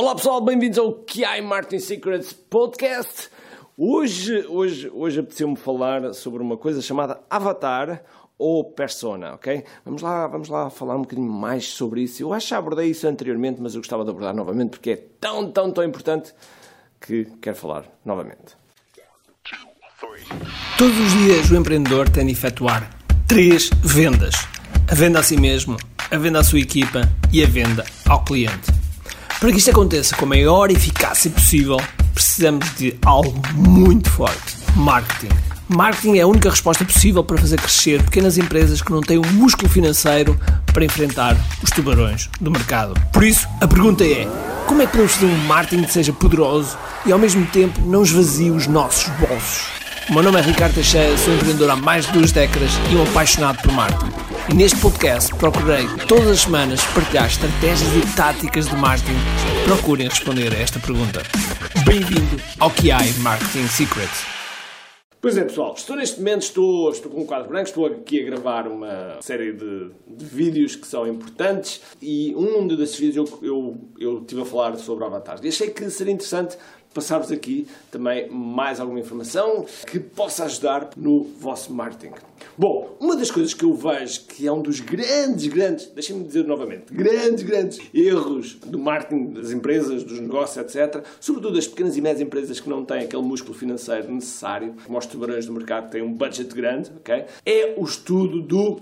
Olá pessoal, bem-vindos ao QI Martin Secrets Podcast. Hoje, hoje, hoje apeteceu-me falar sobre uma coisa chamada Avatar ou Persona, ok? Vamos lá, vamos lá falar um bocadinho mais sobre isso. Eu acho que abordei isso anteriormente, mas eu gostava de abordar novamente porque é tão, tão, tão importante que quero falar novamente. Todos os dias o empreendedor tem de efetuar três vendas: a venda a si mesmo, a venda à sua equipa e a venda ao cliente. Para que isto aconteça com a maior eficácia possível, precisamos de algo muito forte: marketing. Marketing é a única resposta possível para fazer crescer pequenas empresas que não têm o músculo financeiro para enfrentar os tubarões do mercado. Por isso, a pergunta é: como é que podemos fazer um marketing que seja poderoso e ao mesmo tempo não esvazie os nossos bolsos? O meu nome é Ricardo Teixeira, sou empreendedor há mais de duas décadas e um apaixonado por marketing. E neste podcast procurei todas as semanas partilhar estratégias e táticas de marketing procurem responder a esta pergunta. Bem-vindo ao QI Marketing Secrets. Pois é, pessoal, estou neste momento, estou, estou com um quadro branco, estou aqui a gravar uma série de, de vídeos que são importantes e um desses vídeos eu, eu, eu estive a falar sobre avatares e achei que seria interessante passar-vos aqui também mais alguma informação que possa ajudar no vosso marketing. Bom, uma das coisas que eu vejo que é um dos grandes, grandes, deixem-me dizer novamente, grandes, grandes erros do marketing das empresas, dos negócios, etc., sobretudo das pequenas e médias empresas que não têm aquele músculo financeiro necessário, como os tubarões do mercado que têm um budget grande, ok? É o estudo do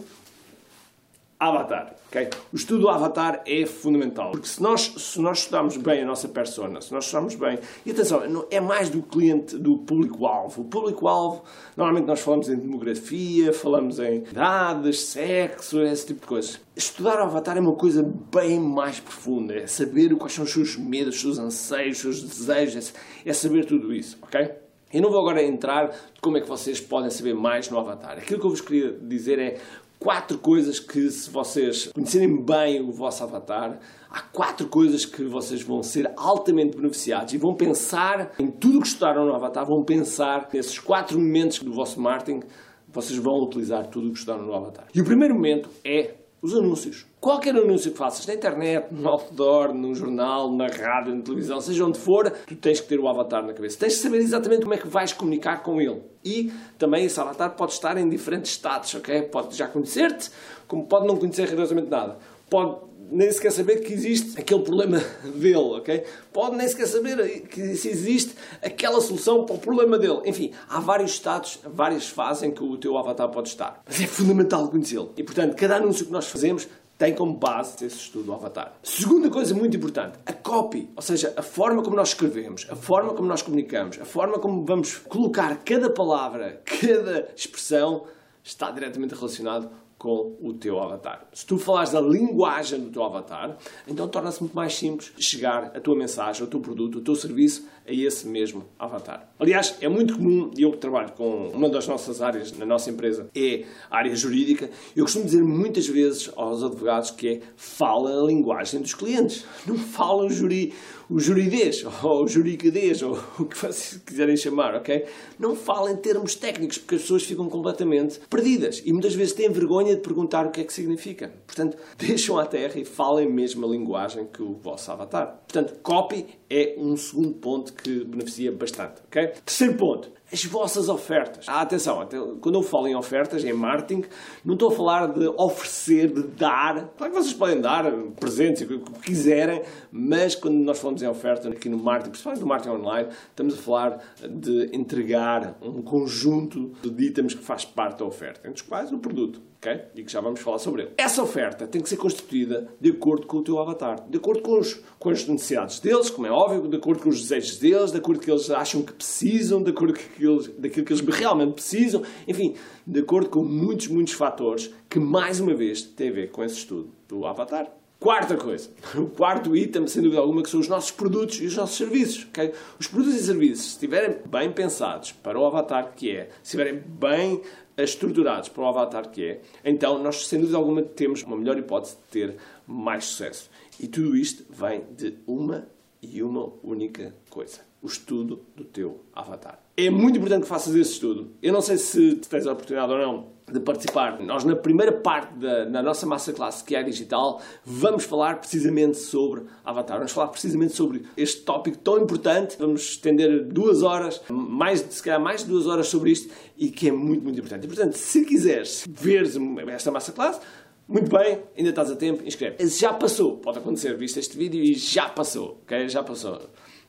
Avatar. Okay? O estudo do Avatar é fundamental, porque se nós, se nós estudarmos bem a nossa persona, se nós estudarmos bem, e atenção, é mais do cliente, do público-alvo. O público-alvo, normalmente nós falamos em demografia, falamos em idades, sexo, esse tipo de coisas. Estudar o Avatar é uma coisa bem mais profunda, é saber quais são os seus medos, os seus anseios, os seus desejos, é saber tudo isso, ok? Eu não vou agora entrar de como é que vocês podem saber mais no Avatar. Aquilo que eu vos queria dizer é quatro coisas que, se vocês conhecerem bem o vosso avatar, há quatro coisas que vocês vão ser altamente beneficiados e vão pensar em tudo que estudaram no avatar, vão pensar nesses quatro momentos do vosso marketing, vocês vão utilizar tudo o que estudaram no avatar. E o primeiro momento é os anúncios. Qualquer anúncio que faças na internet, no outdoor, no jornal, na rádio, na televisão, seja onde for, tu tens que ter o avatar na cabeça. Tens que saber exatamente como é que vais comunicar com ele. E também esse avatar pode estar em diferentes status, ok? Pode já conhecer-te, como pode não conhecer rigorosamente nada. Pode nem sequer saber que existe aquele problema dele, ok? Pode nem sequer saber que se existe aquela solução para o problema dele. Enfim, há vários estados, várias fases em que o teu avatar pode estar. Mas é fundamental conhecê-lo. E portanto, cada anúncio que nós fazemos tem como base esse estudo do avatar. Segunda coisa muito importante, a copy, ou seja, a forma como nós escrevemos, a forma como nós comunicamos, a forma como vamos colocar cada palavra, cada expressão está diretamente relacionado com o teu avatar. Se tu falares da linguagem do teu avatar, então torna-se muito mais simples chegar a tua mensagem, o teu produto, o teu serviço a esse mesmo avatar. Aliás, é muito comum, e eu que trabalho com uma das nossas áreas na nossa empresa é a área jurídica, eu costumo dizer muitas vezes aos advogados que é fala a linguagem dos clientes, não fala o juri o juridez, ou o juricadez, ou o que vocês quiserem chamar, ok? Não fala em termos técnicos, porque as pessoas ficam completamente perdidas e muitas vezes têm vergonha de perguntar o que é que significa. Portanto, deixam à terra e falem mesmo a linguagem que o vosso avatar. Portanto, copy é um segundo ponto que beneficia bastante. Okay? Terceiro ponto, as vossas ofertas. Ah, atenção, quando eu falo em ofertas, em marketing, não estou a falar de oferecer, de dar. Claro que vocês podem dar presentes, o que quiserem, mas quando nós falamos em oferta aqui no marketing, principalmente no marketing online, estamos a falar de entregar um conjunto de itens que faz parte da oferta, entre os quais o produto. Okay? E que já vamos falar sobre ele. Essa oferta tem que ser constituída de acordo com o teu avatar, de acordo com, os, com as necessidades deles, como é óbvio, de acordo com os desejos deles, de acordo com o que eles acham que precisam, de acordo com eles, daquilo que eles realmente precisam, enfim, de acordo com muitos, muitos fatores que, mais uma vez, têm a ver com esse estudo do avatar. Quarta coisa, o quarto item, sem dúvida alguma, que são os nossos produtos e os nossos serviços. Okay? Os produtos e serviços, se estiverem bem pensados para o avatar que é, se estiverem bem estruturados para o avatar que é, então nós, sem dúvida alguma, temos uma melhor hipótese de ter mais sucesso. E tudo isto vem de uma e uma única coisa: o estudo do teu avatar. É muito importante que faças esse estudo. Eu não sei se tens a oportunidade ou não de participar. Nós, na primeira parte da na nossa masterclass, que é digital, vamos falar precisamente sobre avatar. Vamos falar precisamente sobre este tópico tão importante. Vamos estender duas horas, mais, se calhar mais de duas horas sobre isto e que é muito, muito importante. E, portanto, se quiseres ver esta masterclass, muito bem, ainda estás a tempo, inscreve. Já passou, pode acontecer, viste este vídeo e já passou, ok? Já passou.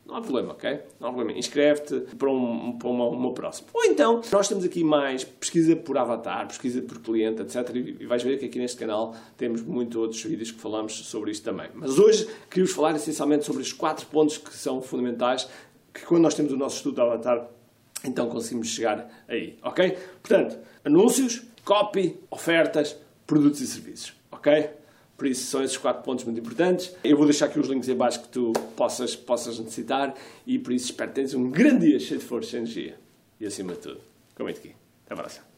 Não há problema, ok? Não há problema. Inscreve-te para, um, para uma, próxima. Ou então, nós temos aqui mais pesquisa por avatar, pesquisa por cliente, etc. E vais ver que aqui neste canal temos muitos outros vídeos que falamos sobre isto também. Mas hoje queríamos falar essencialmente sobre os quatro pontos que são fundamentais, que quando nós temos o nosso estudo de avatar, então conseguimos chegar aí, ok? Portanto, anúncios, copy, ofertas, produtos e serviços, ok? Por isso, são esses quatro pontos muito importantes. Eu vou deixar aqui os links em baixo que tu possas, possas necessitar e por isso espero que tenhas um grande dia cheio de força e energia. E acima de tudo, comente aqui. Até a próxima.